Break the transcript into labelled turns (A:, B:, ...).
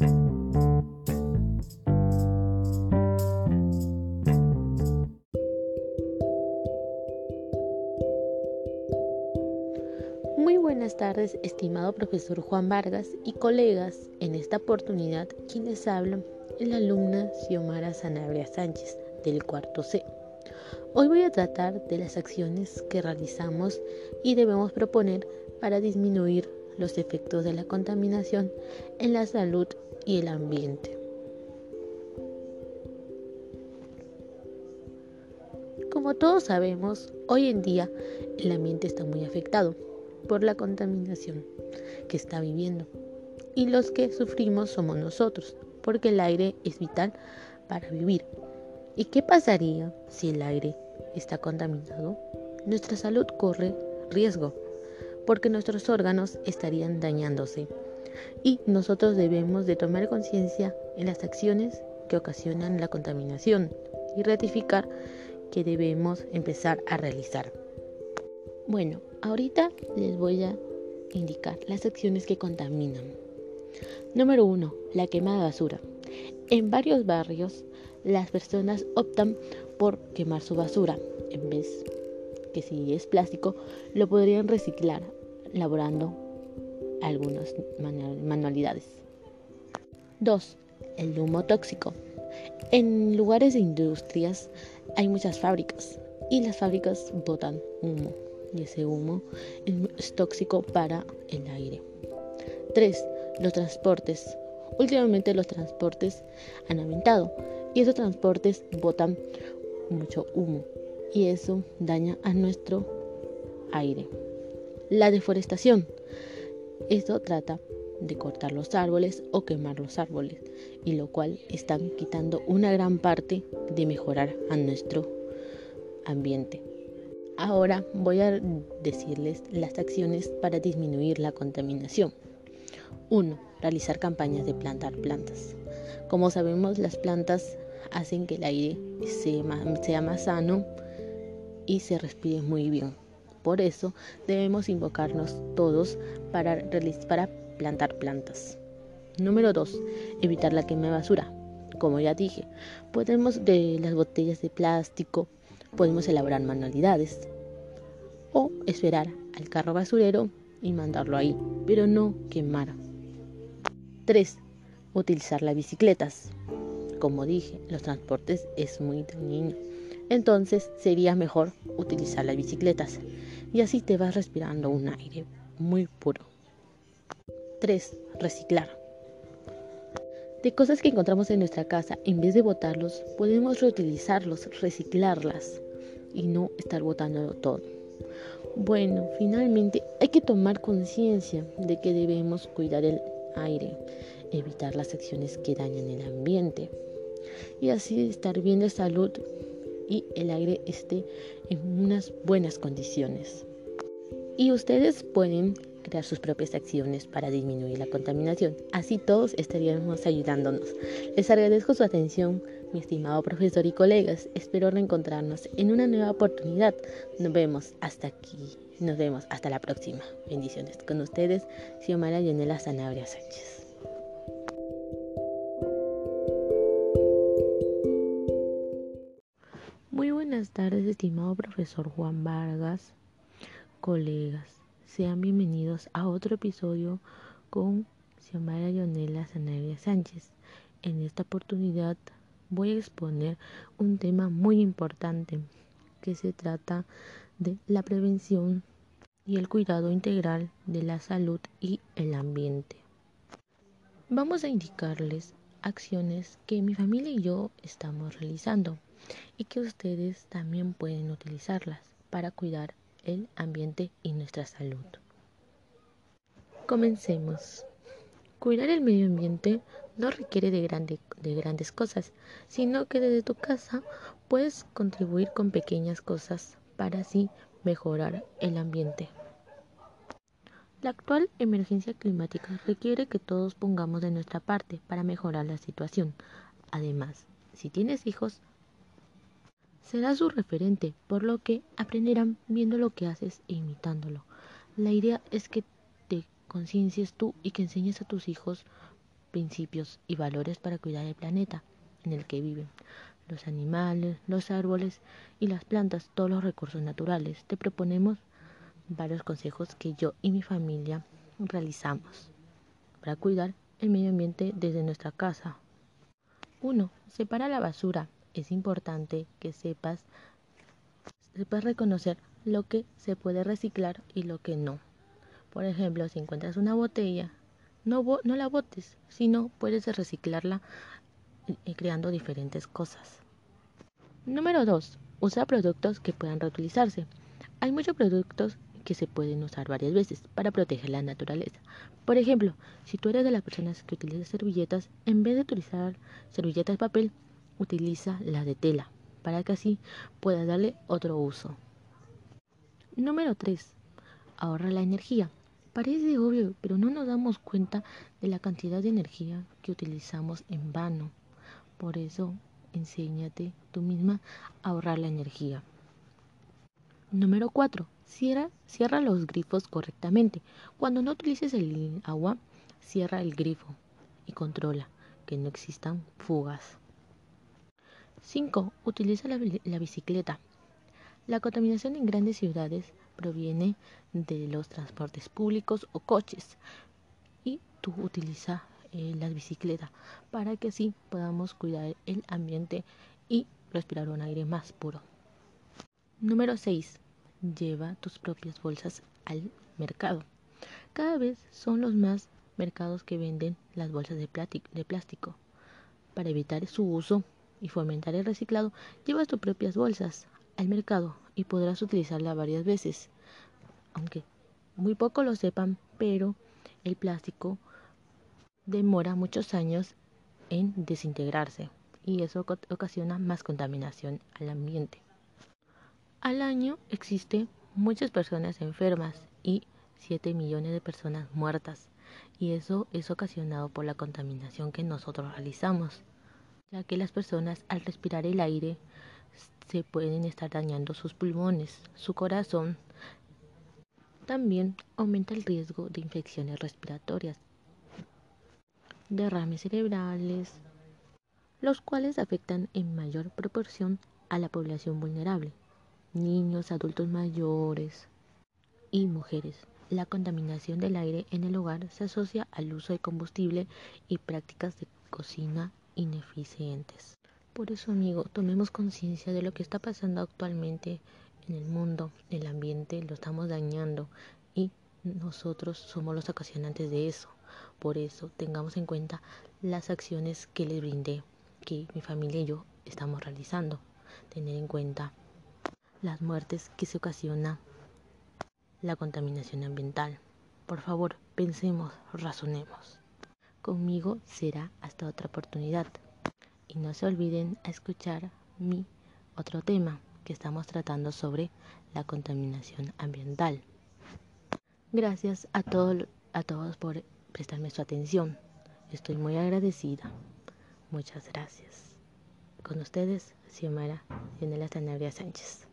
A: Muy buenas tardes, estimado profesor Juan Vargas y colegas. En esta oportunidad, quienes hablan es la alumna Xiomara Sanabria Sánchez, del cuarto C. Hoy voy a tratar de las acciones que realizamos y debemos proponer para disminuir los efectos de la contaminación en la salud y el ambiente. Como todos sabemos, hoy en día el ambiente está muy afectado por la contaminación que está viviendo y los que sufrimos somos nosotros, porque el aire es vital para vivir. ¿Y qué pasaría si el aire está contaminado? Nuestra salud corre riesgo porque nuestros órganos estarían dañándose. Y nosotros debemos de tomar conciencia en las acciones que ocasionan la contaminación y ratificar que debemos empezar a realizar. Bueno, ahorita les voy a indicar las acciones que contaminan. Número 1. La quema de basura. En varios barrios las personas optan por quemar su basura en vez que si es plástico lo podrían reciclar laborando algunas manualidades. 2. El humo tóxico. En lugares de industrias hay muchas fábricas y las fábricas botan humo y ese humo es tóxico para el aire. 3. Los transportes. Últimamente los transportes han aumentado y esos transportes botan mucho humo y eso daña a nuestro aire. La deforestación. Esto trata de cortar los árboles o quemar los árboles, y lo cual están quitando una gran parte de mejorar a nuestro ambiente. Ahora voy a decirles las acciones para disminuir la contaminación. 1. Realizar campañas de plantar plantas. Como sabemos, las plantas hacen que el aire sea más sano y se respire muy bien. Por eso debemos invocarnos todos para, plantar plantas. Número 2. Evitar la quema de basura. Como ya dije, podemos de las botellas de plástico, podemos elaborar manualidades o esperar al carro basurero y mandarlo ahí, pero no quemar. 3. Utilizar las bicicletas. Como dije, los transportes es muy dañino. Entonces sería mejor utilizar las bicicletas y así te vas respirando un aire muy puro. 3. Reciclar. De cosas que encontramos en nuestra casa, en vez de botarlos, podemos reutilizarlos, reciclarlas y no estar botándolo todo. Bueno, finalmente hay que tomar conciencia de que debemos cuidar el aire, evitar las acciones que dañan el ambiente y así estar bien de salud y el aire esté en unas buenas condiciones. Y ustedes pueden crear sus propias acciones para disminuir la contaminación. Así todos estaríamos ayudándonos. Les agradezco su atención, mi estimado profesor y colegas. Espero reencontrarnos en una nueva oportunidad. Nos vemos hasta aquí. Nos vemos hasta la próxima. Bendiciones. Con ustedes, Xiomara Yanela Sanabria Sánchez. Buenas tardes, estimado profesor Juan Vargas, colegas. Sean bienvenidos a otro episodio con Xiomara Yonela Sanabria Sánchez. En esta oportunidad voy a exponer un tema muy importante que se trata de la prevención y el cuidado integral de la salud y el ambiente. Vamos a indicarles acciones que mi familia y yo estamos realizando y que ustedes también pueden utilizarlas para cuidar el ambiente y nuestra salud. Comencemos. Cuidar el medio ambiente no requiere de, de grandes cosas, sino que desde tu casa puedes contribuir con pequeñas cosas para así mejorar el ambiente. La actual emergencia climática requiere que todos pongamos de nuestra parte para mejorar la situación. Además, si tienes hijos, será su referente, por lo que aprenderán viendo lo que haces e imitándolo. La idea es que te conciencias tú y que enseñes a tus hijos principios y valores para cuidar el planeta en el que viven, los animales, los árboles y las plantas, todos los recursos naturales. Te proponemos varios consejos que yo y mi familia realizamos para cuidar el medio ambiente desde nuestra casa. 1. Separa la basura. Es importante que sepas, sepas reconocer lo que se puede reciclar y lo que no. Por ejemplo, si encuentras una botella, no, no la botes, sino puedes reciclarla eh, creando diferentes cosas. Número 2. Usa productos que puedan reutilizarse. Hay muchos productos que se pueden usar varias veces para proteger la naturaleza. Por ejemplo, si tú eres de las personas que utilizan servilletas, en vez de utilizar servilletas de papel, utiliza las de tela para que así puedas darle otro uso. Número 3. Ahorra la energía. Parece obvio, pero no nos damos cuenta de la cantidad de energía que utilizamos en vano. Por eso, enséñate tú misma a ahorrar la energía. Número 4. Cierra, cierra los grifos correctamente. Cuando no utilices el agua, cierra el grifo y controla que no existan fugas. 5. Utiliza la, bicicleta. La contaminación en grandes ciudades proviene de los transportes públicos o coches y tú utiliza eh, la bicicleta para que así podamos cuidar el ambiente y respirar un aire más puro. Número 6. Lleva tus propias bolsas al mercado. Cada vez son los más mercados que venden las bolsas de plástico. Para evitar su uso y fomentar el reciclado, llevas tus propias bolsas al mercado y podrás utilizarla varias veces. Aunque muy poco lo sepan, pero el plástico demora muchos años en desintegrarse y eso ocasiona más contaminación al ambiente. Al año existen muchas personas enfermas y 7 millones de personas muertas y eso es ocasionado por la contaminación que nosotros realizamos, ya que las personas al respirar el aire se pueden estar dañando sus pulmones, su corazón. También aumenta el riesgo de infecciones respiratorias, derrames cerebrales, los cuales afectan en mayor proporción a la población vulnerable, niños, adultos mayores y mujeres. La contaminación del aire en el hogar se asocia al uso de combustible y prácticas de cocina ineficientes. Por eso, amigo, tomemos conciencia de lo que está pasando actualmente en el mundo, el ambiente, lo estamos dañando y nosotros somos los ocasionantes de eso. Por eso, tengamos en cuenta las acciones que les brindé, que mi familia y yo estamos realizando. Tener en cuenta las muertes que se ocasiona la contaminación ambiental. Por favor, pensemos, razonemos. Conmigo será hasta otra oportunidad. Y no se olviden a escuchar mi otro tema que estamos tratando sobre la contaminación ambiental. Gracias a, a todos por prestarme su atención. Estoy muy agradecida. Muchas gracias. Con ustedes, Xiomara Yanela Sanabria Sánchez.